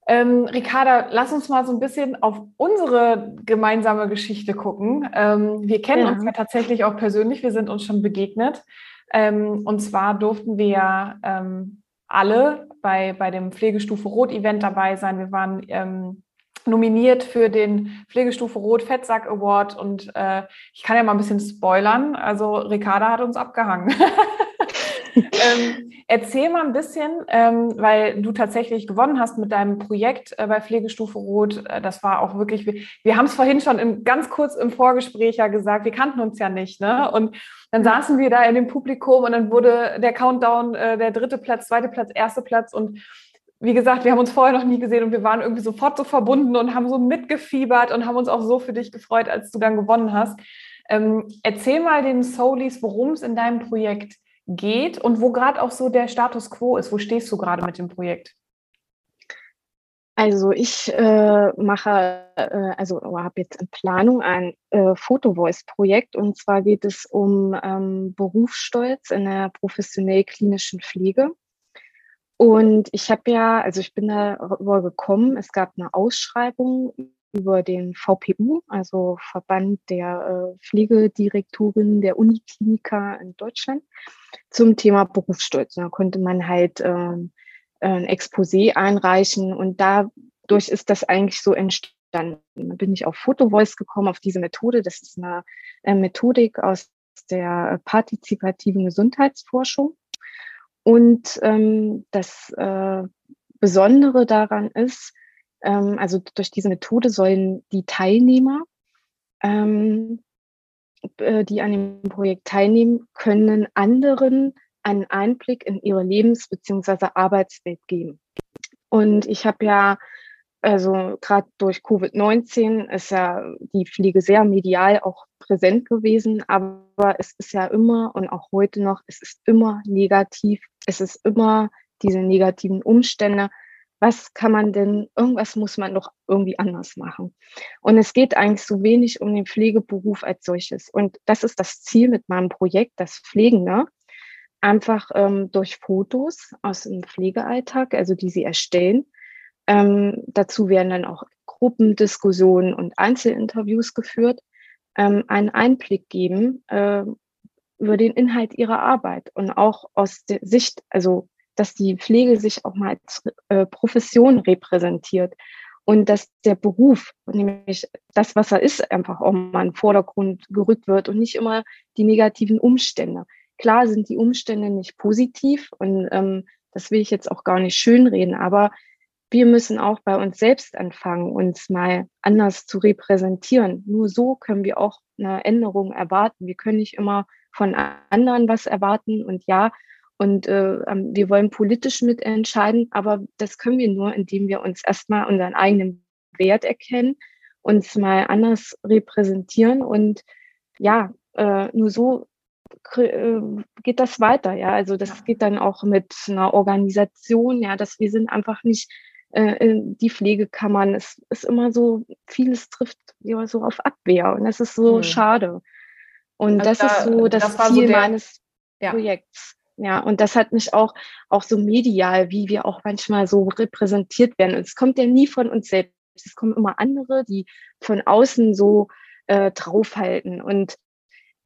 Ähm, Ricarda, lass uns mal so ein bisschen auf unsere gemeinsame Geschichte gucken. Ähm, wir kennen ja. uns ja tatsächlich auch persönlich, wir sind uns schon begegnet. Ähm, und zwar durften wir ähm, alle bei, bei dem Pflegestufe Rot-Event dabei sein. Wir waren ähm, nominiert für den Pflegestufe Rot Fettsack Award und äh, ich kann ja mal ein bisschen spoilern. Also Ricarda hat uns abgehangen. ähm, erzähl mal ein bisschen, ähm, weil du tatsächlich gewonnen hast mit deinem Projekt äh, bei Pflegestufe Rot. Äh, das war auch wirklich, wir, wir haben es vorhin schon im, ganz kurz im Vorgespräch ja gesagt, wir kannten uns ja nicht. Ne? Und dann saßen wir da in dem Publikum und dann wurde der Countdown, äh, der dritte Platz, zweite Platz, erste Platz und wie gesagt, wir haben uns vorher noch nie gesehen und wir waren irgendwie sofort so verbunden und haben so mitgefiebert und haben uns auch so für dich gefreut, als du dann gewonnen hast. Ähm, erzähl mal den Soulies, worum es in deinem Projekt geht und wo gerade auch so der Status quo ist. Wo stehst du gerade mit dem Projekt? Also ich äh, mache, äh, also habe jetzt in Planung ein äh, Photo-Voice-Projekt und zwar geht es um ähm, Berufsstolz in der professionell klinischen Pflege. Und ich habe ja, also ich bin darüber gekommen, es gab eine Ausschreibung über den VPU, also Verband der äh, Pflegedirektoren der Unikliniker in Deutschland, zum Thema Berufsstolz. da konnte man halt äh, ein Exposé einreichen und dadurch ist das eigentlich so entstanden. Da bin ich auf PhotoVoice gekommen, auf diese Methode. Das ist eine äh, Methodik aus der partizipativen Gesundheitsforschung. Und ähm, das äh, Besondere daran ist, ähm, also durch diese Methode sollen die Teilnehmer, ähm, äh, die an dem Projekt teilnehmen, können anderen einen Einblick in ihre Lebens- bzw. Arbeitswelt geben. Und ich habe ja, also gerade durch Covid-19 ist ja die Pflege sehr medial auch präsent gewesen, aber es ist ja immer und auch heute noch, es ist immer negativ es ist immer diese negativen Umstände. Was kann man denn, irgendwas muss man doch irgendwie anders machen. Und es geht eigentlich so wenig um den Pflegeberuf als solches. Und das ist das Ziel mit meinem Projekt, das Pflegende, einfach ähm, durch Fotos aus dem Pflegealltag, also die sie erstellen. Ähm, dazu werden dann auch Gruppendiskussionen und Einzelinterviews geführt, ähm, einen Einblick geben, äh, über den Inhalt ihrer Arbeit und auch aus der Sicht, also dass die Pflege sich auch mal als äh, Profession repräsentiert und dass der Beruf, nämlich das, was er ist, einfach auch mal in den Vordergrund gerückt wird und nicht immer die negativen Umstände. Klar sind die Umstände nicht positiv und ähm, das will ich jetzt auch gar nicht schönreden, aber wir müssen auch bei uns selbst anfangen, uns mal anders zu repräsentieren. Nur so können wir auch eine Änderung erwarten. Wir können nicht immer von anderen was erwarten und ja, und äh, ähm, wir wollen politisch mitentscheiden, aber das können wir nur, indem wir uns erstmal unseren eigenen Wert erkennen, uns mal anders repräsentieren und ja, äh, nur so äh, geht das weiter, ja. Also das geht dann auch mit einer Organisation, ja, dass wir sind einfach nicht äh, die Pflegekammern. Es ist immer so, vieles trifft ja so auf Abwehr und das ist so mhm. schade. Und also das da, ist so das, das Ziel so der, meines ja. Projekts. Ja, und das hat mich auch, auch so medial, wie wir auch manchmal so repräsentiert werden. Und es kommt ja nie von uns selbst. Es kommen immer andere, die von außen so äh, draufhalten und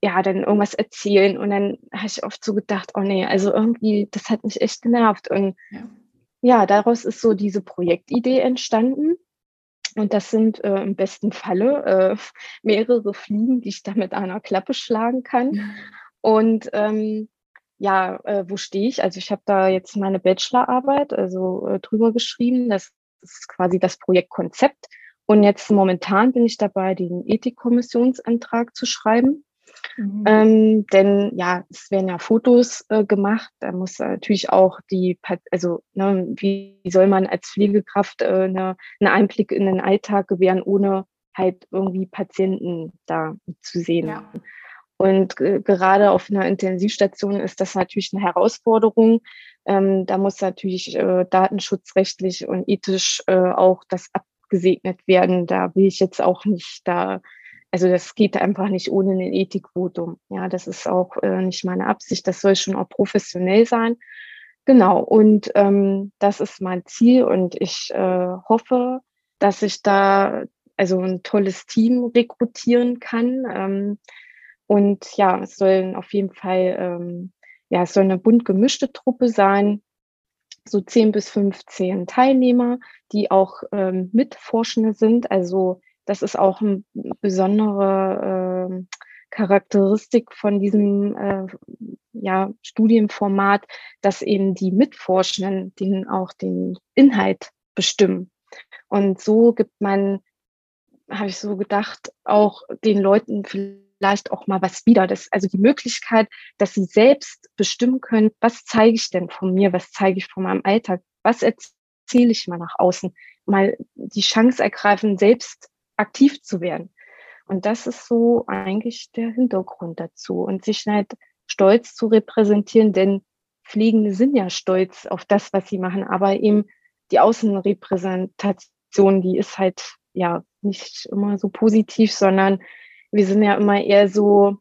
ja, dann irgendwas erzählen. Und dann habe ich oft so gedacht, oh nee, also irgendwie, das hat mich echt genervt. Und ja, ja daraus ist so diese Projektidee entstanden. Und das sind äh, im besten Falle äh, mehrere Fliegen, die ich da mit einer Klappe schlagen kann. Und ähm, ja, äh, wo stehe ich? Also ich habe da jetzt meine Bachelorarbeit also äh, drüber geschrieben. Das ist quasi das Projektkonzept. Und jetzt momentan bin ich dabei, den Ethikkommissionsantrag zu schreiben. Mhm. Ähm, denn ja, es werden ja Fotos äh, gemacht. Da muss natürlich auch die, also ne, wie soll man als Pflegekraft äh, ne, einen Einblick in den Alltag gewähren, ohne halt irgendwie Patienten da zu sehen. Ja. Und gerade auf einer Intensivstation ist das natürlich eine Herausforderung. Ähm, da muss natürlich äh, datenschutzrechtlich und ethisch äh, auch das abgesegnet werden. Da will ich jetzt auch nicht da also das geht einfach nicht ohne ein Ethikvotum. Ja, das ist auch äh, nicht meine Absicht. Das soll schon auch professionell sein. Genau. Und ähm, das ist mein Ziel und ich äh, hoffe, dass ich da also ein tolles Team rekrutieren kann. Ähm, und ja, es soll auf jeden Fall, ähm, ja, es soll eine bunt gemischte Truppe sein. so 10 bis 15 Teilnehmer, die auch ähm, Mitforschende sind. Also das ist auch eine besondere äh, Charakteristik von diesem äh, ja, Studienformat, dass eben die Mitforschenden den auch den Inhalt bestimmen. Und so gibt man, habe ich so gedacht, auch den Leuten vielleicht auch mal was wieder. Das, also die Möglichkeit, dass sie selbst bestimmen können, was zeige ich denn von mir, was zeige ich von meinem Alltag, was erzähle ich mal nach außen, mal die Chance ergreifen, selbst aktiv zu werden. Und das ist so eigentlich der Hintergrund dazu und sich halt stolz zu repräsentieren, denn Pflegende sind ja stolz auf das, was sie machen, aber eben die Außenrepräsentation, die ist halt ja nicht immer so positiv, sondern wir sind ja immer eher so,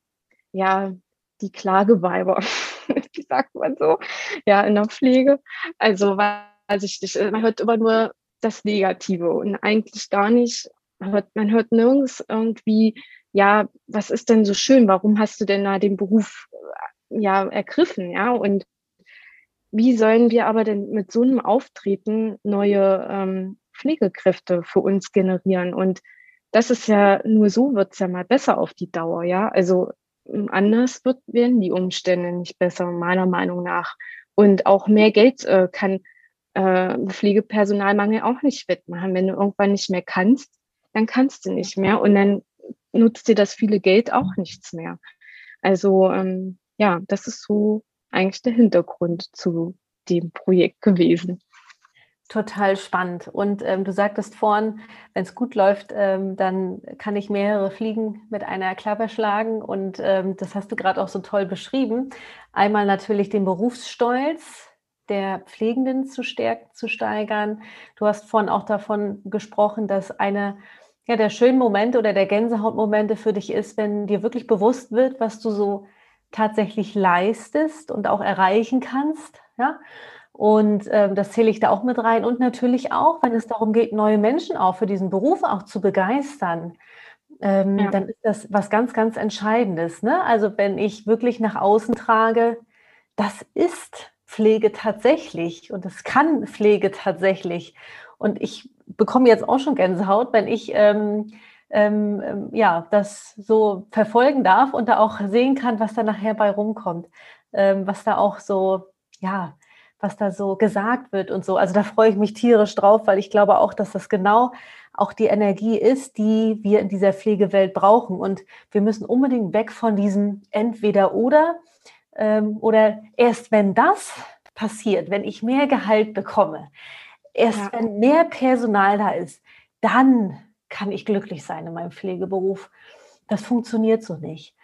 ja, die Klageweiber, wie sagt man so, ja, in der Pflege. Also weiß ich nicht, man hört immer nur das Negative und eigentlich gar nicht, man hört, man hört nirgends irgendwie, ja, was ist denn so schön, warum hast du denn da den Beruf ja ergriffen, ja, und wie sollen wir aber denn mit so einem Auftreten neue ähm, Pflegekräfte für uns generieren? Und das ist ja, nur so wird es ja mal besser auf die Dauer, ja. Also hm, anders wird, werden die Umstände nicht besser, meiner Meinung nach. Und auch mehr Geld äh, kann äh, Pflegepersonalmangel auch nicht wettmachen. Wenn du irgendwann nicht mehr kannst, dann kannst du nicht mehr und dann nutzt dir das viele Geld auch nichts mehr. Also ähm, ja, das ist so eigentlich der Hintergrund zu dem Projekt gewesen. Total spannend. Und ähm, du sagtest vorhin, wenn es gut läuft, ähm, dann kann ich mehrere Fliegen mit einer Klappe schlagen. Und ähm, das hast du gerade auch so toll beschrieben. Einmal natürlich den Berufsstolz der Pflegenden zu stärken, zu steigern. Du hast vorhin auch davon gesprochen, dass eine ja, der schönen Momente oder der Gänsehautmomente für dich ist, wenn dir wirklich bewusst wird, was du so tatsächlich leistest und auch erreichen kannst. Ja? Und ähm, das zähle ich da auch mit rein. Und natürlich auch, wenn es darum geht, neue Menschen auch für diesen Beruf auch zu begeistern, ähm, ja. dann ist das was ganz, ganz Entscheidendes. Ne? Also wenn ich wirklich nach außen trage, das ist Pflege tatsächlich und es kann Pflege tatsächlich. Und ich bekomme jetzt auch schon Gänsehaut, wenn ich ähm, ähm, ähm, ja, das so verfolgen darf und da auch sehen kann, was da nachher bei rumkommt, ähm, was da auch so, ja, was da so gesagt wird und so. Also da freue ich mich tierisch drauf, weil ich glaube auch, dass das genau auch die Energie ist, die wir in dieser Pflegewelt brauchen. Und wir müssen unbedingt weg von diesem entweder oder ähm, oder erst wenn das passiert, wenn ich mehr Gehalt bekomme, erst ja. wenn mehr Personal da ist, dann kann ich glücklich sein in meinem Pflegeberuf. Das funktioniert so nicht.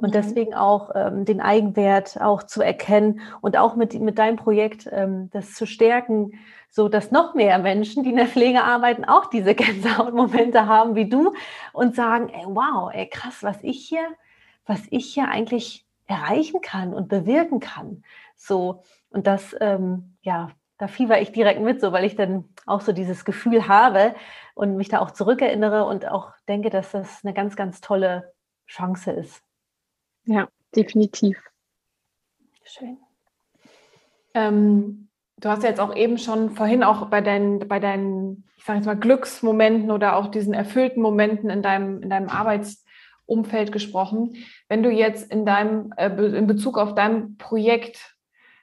Und mhm. deswegen auch ähm, den Eigenwert auch zu erkennen und auch mit, mit deinem Projekt ähm, das zu stärken, so dass noch mehr Menschen, die in der Pflege arbeiten, auch diese Gänsehautmomente haben wie du und sagen, ey, wow, ey, krass, was ich hier, was ich hier eigentlich erreichen kann und bewirken kann. So, und das, ähm, ja, da fieber ich direkt mit, so weil ich dann auch so dieses Gefühl habe und mich da auch zurückerinnere und auch denke, dass das eine ganz, ganz tolle Chance ist. Ja, definitiv. Schön. Ähm, du hast ja jetzt auch eben schon vorhin auch bei deinen, bei deinen, ich sage jetzt mal, Glücksmomenten oder auch diesen erfüllten Momenten in deinem, in deinem Arbeitsumfeld gesprochen. Wenn du jetzt in deinem, äh, in Bezug auf dein Projekt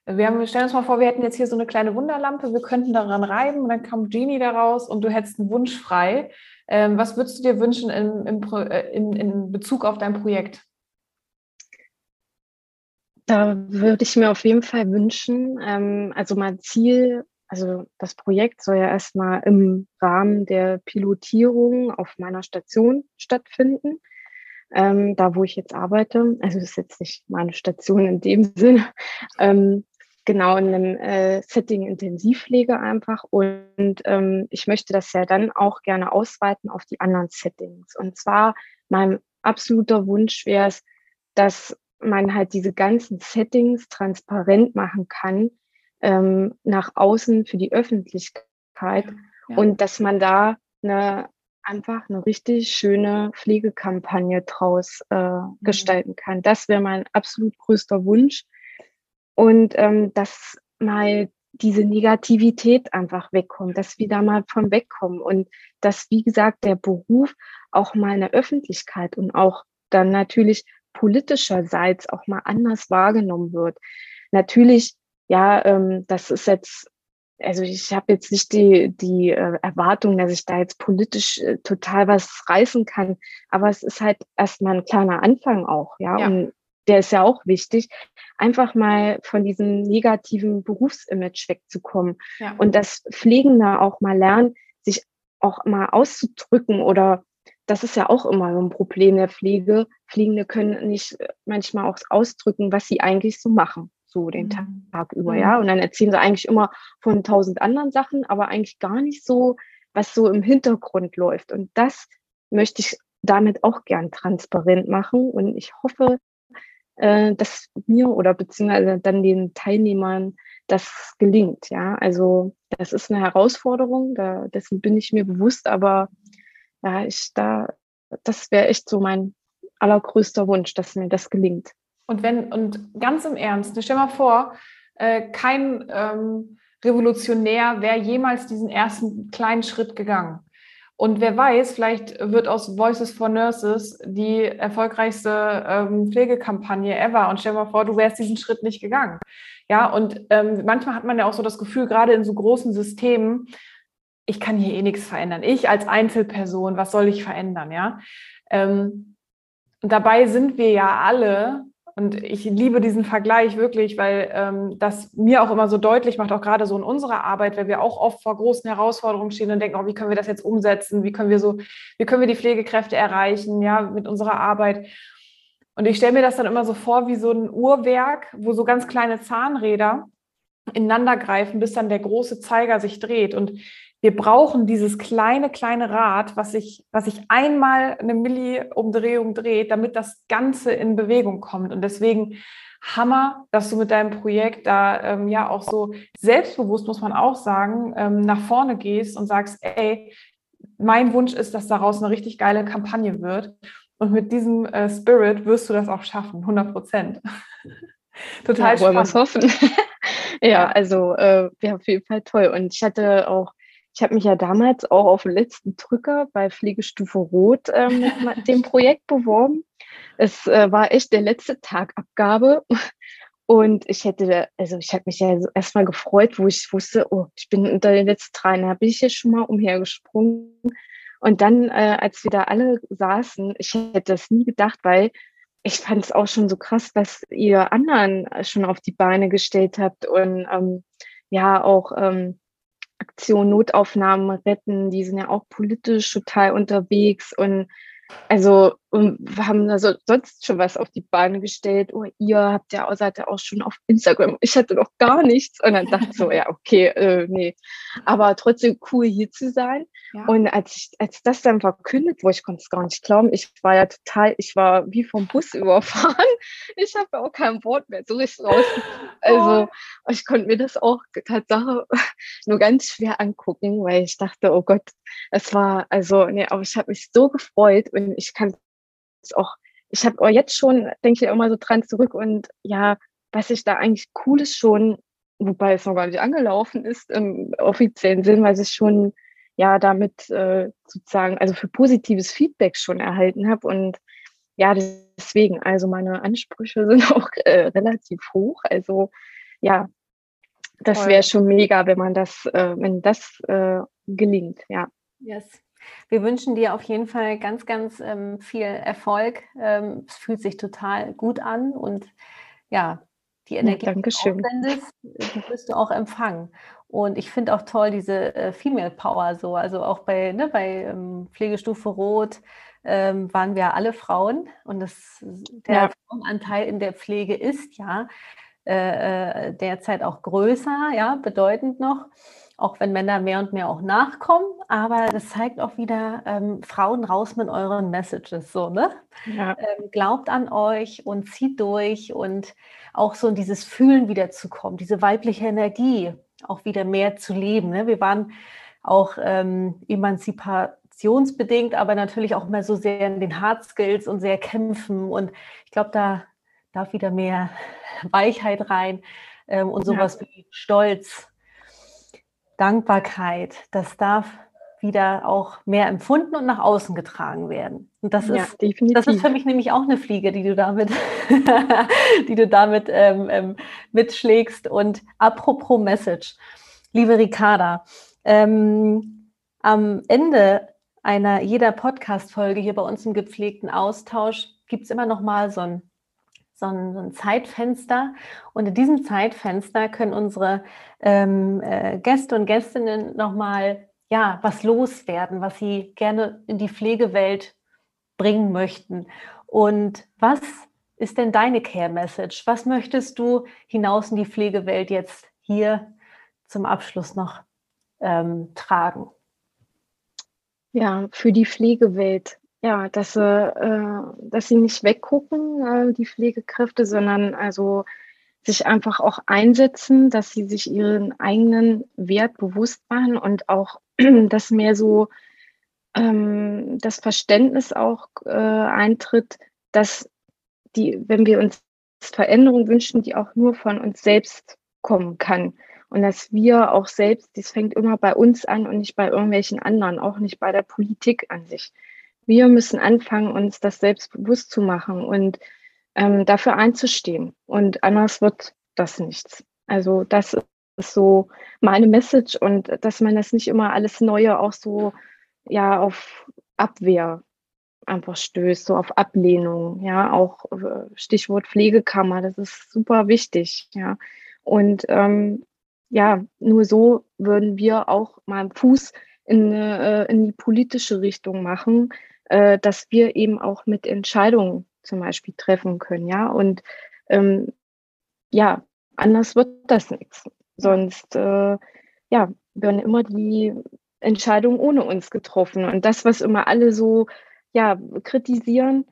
wir, haben, stellen uns mal vor, wir hätten jetzt hier so eine kleine Wunderlampe, wir könnten daran reiben und dann kommt Genie daraus und du hättest einen Wunsch frei. Ähm, was würdest du dir wünschen in, äh, in, in Bezug auf dein Projekt? Da würde ich mir auf jeden Fall wünschen, ähm, also mein Ziel, also das Projekt soll ja erstmal im Rahmen der Pilotierung auf meiner Station stattfinden. Ähm, da wo ich jetzt arbeite. Also das ist jetzt nicht meine Station in dem Sinne. Ähm, genau in einem äh, Setting Intensivpflege einfach. Und ähm, ich möchte das ja dann auch gerne ausweiten auf die anderen Settings. Und zwar mein absoluter Wunsch wäre es, dass man halt diese ganzen Settings transparent machen kann ähm, nach außen für die Öffentlichkeit ja, ja. und dass man da eine einfach eine richtig schöne Pflegekampagne draus äh, mhm. gestalten kann. Das wäre mein absolut größter Wunsch und ähm, dass mal diese Negativität einfach wegkommt, dass wir da mal von wegkommen und dass, wie gesagt, der Beruf auch mal in der Öffentlichkeit und auch dann natürlich politischerseits auch mal anders wahrgenommen wird. Natürlich, ja, ähm, das ist jetzt, also ich habe jetzt nicht die, die äh, Erwartung, dass ich da jetzt politisch äh, total was reißen kann, aber es ist halt erstmal ein kleiner Anfang auch, ja. ja. Und der ist ja auch wichtig, einfach mal von diesem negativen Berufsimage wegzukommen ja. und das Pflegende auch mal lernen, sich auch mal auszudrücken oder das ist ja auch immer so ein Problem der Pflege. Pflegende können nicht manchmal auch ausdrücken, was sie eigentlich so machen, so den mhm. Tag über, mhm. ja. Und dann erzählen sie eigentlich immer von tausend anderen Sachen, aber eigentlich gar nicht so, was so im Hintergrund läuft. Und das möchte ich damit auch gern transparent machen. Und ich hoffe, äh, dass mir oder beziehungsweise dann den Teilnehmern das gelingt. Ja, also das ist eine Herausforderung, da, dessen bin ich mir bewusst, aber ja, ich da, das wäre echt so mein allergrößter Wunsch, dass mir das gelingt. Und wenn, und ganz im Ernst, ne, stell mal vor, äh, kein ähm, Revolutionär wäre jemals diesen ersten kleinen Schritt gegangen. Und wer weiß, vielleicht wird aus Voices for Nurses die erfolgreichste ähm, Pflegekampagne ever. Und stell dir mal vor, du wärst diesen Schritt nicht gegangen. Ja, und ähm, manchmal hat man ja auch so das Gefühl, gerade in so großen Systemen, ich kann hier eh nichts verändern. Ich als Einzelperson, was soll ich verändern? Ja. Ähm, dabei sind wir ja alle und ich liebe diesen Vergleich wirklich, weil ähm, das mir auch immer so deutlich macht, auch gerade so in unserer Arbeit, weil wir auch oft vor großen Herausforderungen stehen und denken, oh, wie können wir das jetzt umsetzen? Wie können wir so, wie können wir die Pflegekräfte erreichen, ja, mit unserer Arbeit? Und ich stelle mir das dann immer so vor wie so ein Uhrwerk, wo so ganz kleine Zahnräder ineinander greifen, bis dann der große Zeiger sich dreht. Und wir brauchen dieses kleine, kleine Rad, was sich, was sich einmal eine Milli-Umdrehung dreht, damit das Ganze in Bewegung kommt. Und deswegen Hammer, dass du mit deinem Projekt da ähm, ja auch so selbstbewusst, muss man auch sagen, ähm, nach vorne gehst und sagst, ey, mein Wunsch ist, dass daraus eine richtig geile Kampagne wird. Und mit diesem äh, Spirit wirst du das auch schaffen, 100 Prozent. Total ja, spannend. Wollen wir hoffen. ja, also äh, wäre auf jeden Fall toll. Und ich hatte auch ich habe mich ja damals auch auf den letzten Drücker bei Pflegestufe Rot ähm, mit dem Projekt beworben. Es äh, war echt der letzte Tag Abgabe. Und ich hätte, also ich habe mich ja so erstmal gefreut, wo ich wusste, oh, ich bin unter den letzten drei, da bin ich ja schon mal umhergesprungen. Und dann, äh, als wir da alle saßen, ich hätte das nie gedacht, weil ich fand es auch schon so krass, was ihr anderen schon auf die Beine gestellt habt und ähm, ja auch ähm, Aktion Notaufnahmen retten, die sind ja auch politisch total unterwegs und also und wir haben da so, sonst schon was auf die Beine gestellt. Oh, ihr habt ja seid ja auch schon auf Instagram. Ich hatte noch gar nichts. Und dann dachte ich so, ja, okay, äh, nee. Aber trotzdem cool hier zu sein. Ja. Und als ich, als das dann verkündet wurde, ich konnte es gar nicht glauben. Ich war ja total, ich war wie vom Bus überfahren. Ich habe auch kein Wort mehr so richtig raus. Also oh. ich konnte mir das auch Tatsache nur ganz schwer angucken, weil ich dachte, oh Gott, es war, also, nee, aber ich habe mich so gefreut und ich kann es auch, ich habe auch jetzt schon, denke ich immer so dran zurück und ja, was ich da eigentlich Cooles schon, wobei es noch gar nicht angelaufen ist im offiziellen Sinn, weil ich schon ja damit äh, sozusagen, also für positives Feedback schon erhalten habe und ja, deswegen, also meine Ansprüche sind auch äh, relativ hoch. Also ja, das wäre schon mega, wenn man das, äh, wenn das äh, gelingt, ja. Yes. Wir wünschen dir auf jeden Fall ganz, ganz ähm, viel Erfolg. Ähm, es fühlt sich total gut an und ja, die Energie, ja, die du aufwendest, die wirst du auch empfangen. Und ich finde auch toll diese äh, Female Power so. Also auch bei, ne, bei ähm, Pflegestufe Rot ähm, waren wir alle Frauen und das, der ja. Frauenanteil in der Pflege ist ja äh, äh derzeit auch größer, ja, bedeutend noch auch wenn Männer mehr und mehr auch nachkommen. Aber das zeigt auch wieder, ähm, Frauen raus mit euren Messages, so, ne? Ja. Ähm, glaubt an euch und zieht durch und auch so in dieses Fühlen wieder zu kommen, diese weibliche Energie auch wieder mehr zu leben. Ne? Wir waren auch ähm, emanzipationsbedingt, aber natürlich auch immer so sehr in den Hard Skills und sehr kämpfen. Und ich glaube, da darf wieder mehr Weichheit rein ähm, und sowas ja. wie Stolz Dankbarkeit, das darf wieder auch mehr empfunden und nach außen getragen werden. Und das ja, ist, definitiv. das ist für mich nämlich auch eine Fliege, die du damit, die du damit ähm, ähm, mitschlägst. Und apropos Message, liebe Ricarda, ähm, am Ende einer jeder Podcast-Folge hier bei uns im gepflegten Austausch gibt es immer noch mal so ein, so, ein, so ein, Zeitfenster. Und in diesem Zeitfenster können unsere ähm, äh, Gäste und Gästinnen noch mal ja, was loswerden, was sie gerne in die Pflegewelt bringen möchten. Und was ist denn deine Care Message? Was möchtest du hinaus in die Pflegewelt jetzt hier zum Abschluss noch ähm, tragen? Ja, für die Pflegewelt. Ja, dass, äh, dass sie nicht weggucken, äh, die Pflegekräfte, sondern also sich einfach auch einsetzen, dass sie sich ihren eigenen Wert bewusst machen und auch dass mehr so ähm, das Verständnis auch äh, eintritt, dass die, wenn wir uns Veränderung wünschen, die auch nur von uns selbst kommen kann. Und dass wir auch selbst, das fängt immer bei uns an und nicht bei irgendwelchen anderen, auch nicht bei der Politik an sich. Wir müssen anfangen, uns das selbst bewusst zu machen und ähm, dafür einzustehen. Und anders wird das nichts. Also das ist so meine Message und dass man das nicht immer alles Neue auch so ja auf Abwehr einfach stößt, so auf Ablehnung, ja, auch äh, Stichwort Pflegekammer, das ist super wichtig, ja. Und ähm, ja, nur so würden wir auch mal einen Fuß in, äh, in die politische Richtung machen, äh, dass wir eben auch mit Entscheidungen zum Beispiel treffen können, ja. Und ähm, ja, anders wird das nichts. Sonst äh, ja, werden immer die Entscheidungen ohne uns getroffen. Und das, was immer alle so ja, kritisieren,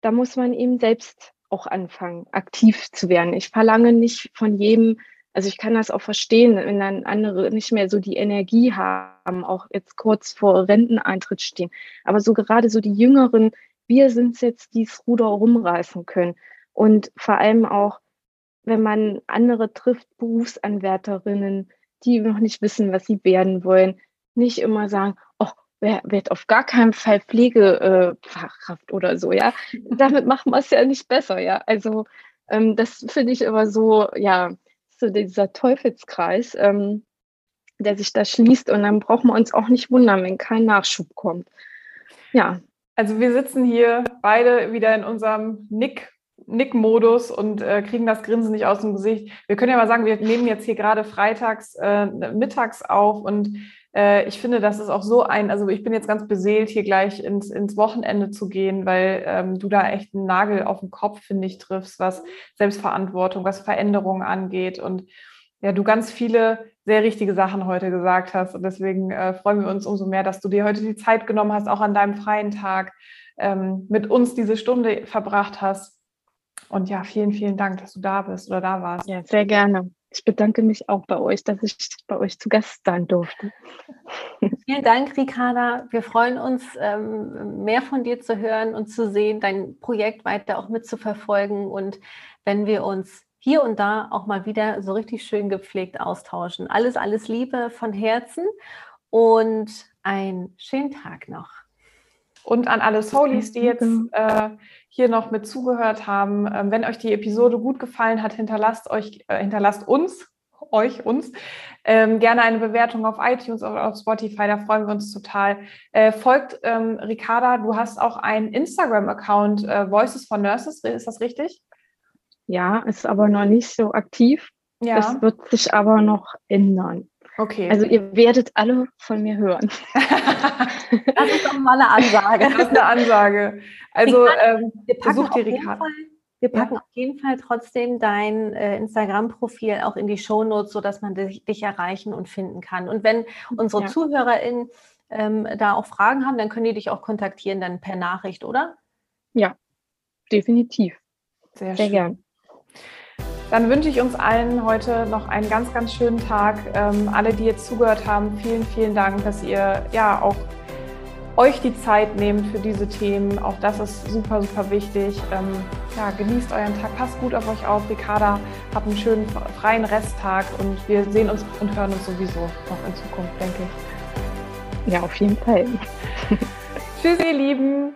da muss man eben selbst auch anfangen, aktiv zu werden. Ich verlange nicht von jedem, also ich kann das auch verstehen, wenn dann andere nicht mehr so die Energie haben, auch jetzt kurz vor Renteneintritt stehen. Aber so gerade so die Jüngeren, wir sind es jetzt, die das Ruder rumreißen können. Und vor allem auch wenn man andere trifft, Berufsanwärterinnen, die noch nicht wissen, was sie werden wollen, nicht immer sagen, oh, wer wird auf gar keinen Fall Pflegefachkraft äh, oder so, ja. Damit machen wir es ja nicht besser, ja. Also ähm, das finde ich immer so, ja, so dieser Teufelskreis, ähm, der sich da schließt und dann brauchen wir uns auch nicht wundern, wenn kein Nachschub kommt. Ja. Also wir sitzen hier beide wieder in unserem Nick Nick-Modus und äh, kriegen das Grinsen nicht aus dem Gesicht. Wir können ja mal sagen, wir nehmen jetzt hier gerade freitags äh, mittags auf und äh, ich finde, das ist auch so ein, also ich bin jetzt ganz beseelt, hier gleich ins, ins Wochenende zu gehen, weil ähm, du da echt einen Nagel auf den Kopf, finde ich, triffst, was Selbstverantwortung, was Veränderungen angeht und ja, du ganz viele sehr richtige Sachen heute gesagt hast. Und deswegen äh, freuen wir uns umso mehr, dass du dir heute die Zeit genommen hast, auch an deinem freien Tag ähm, mit uns diese Stunde verbracht hast. Und ja, vielen, vielen Dank, dass du da bist oder da warst. Ja, sehr gerne. Ich bedanke mich auch bei euch, dass ich bei euch zu Gast sein durfte. Vielen Dank, Ricarda. Wir freuen uns, ähm, mehr von dir zu hören und zu sehen, dein Projekt weiter auch mitzuverfolgen. Und wenn wir uns hier und da auch mal wieder so richtig schön gepflegt austauschen. Alles, alles Liebe von Herzen und einen schönen Tag noch. Und an alle Soulies, die jetzt äh, hier noch mit zugehört haben. Ähm, wenn euch die Episode gut gefallen hat, hinterlasst euch, äh, hinterlasst uns, euch, uns, ähm, gerne eine Bewertung auf iTunes oder auf Spotify, da freuen wir uns total. Äh, folgt ähm, Ricarda, du hast auch einen Instagram-Account, äh, Voices for Nurses, ist das richtig? Ja, ist aber noch nicht so aktiv. Ja. Es wird sich aber noch ändern. Okay. Also ihr werdet alle von mir hören. das ist doch mal eine Ansage. Das ist eine Ansage. Also ähm, wir packen, auf jeden, Fall, wir packen ja. auf jeden Fall trotzdem dein äh, Instagram-Profil auch in die Shownotes, sodass man dich, dich, erreichen und finden kann. Und wenn unsere ja. ZuhörerInnen ähm, da auch Fragen haben, dann können die dich auch kontaktieren, dann per Nachricht, oder? Ja, definitiv. Sehr, Sehr gern. Dann wünsche ich uns allen heute noch einen ganz, ganz schönen Tag. Ähm, alle, die jetzt zugehört haben, vielen, vielen Dank, dass ihr ja auch euch die Zeit nehmt für diese Themen. Auch das ist super, super wichtig. Ähm, ja, genießt euren Tag, passt gut auf euch auf. Ricarda, habt einen schönen freien Resttag und wir sehen uns und hören uns sowieso noch in Zukunft, denke ich. Ja, auf jeden Fall. Tschüss, ihr Lieben.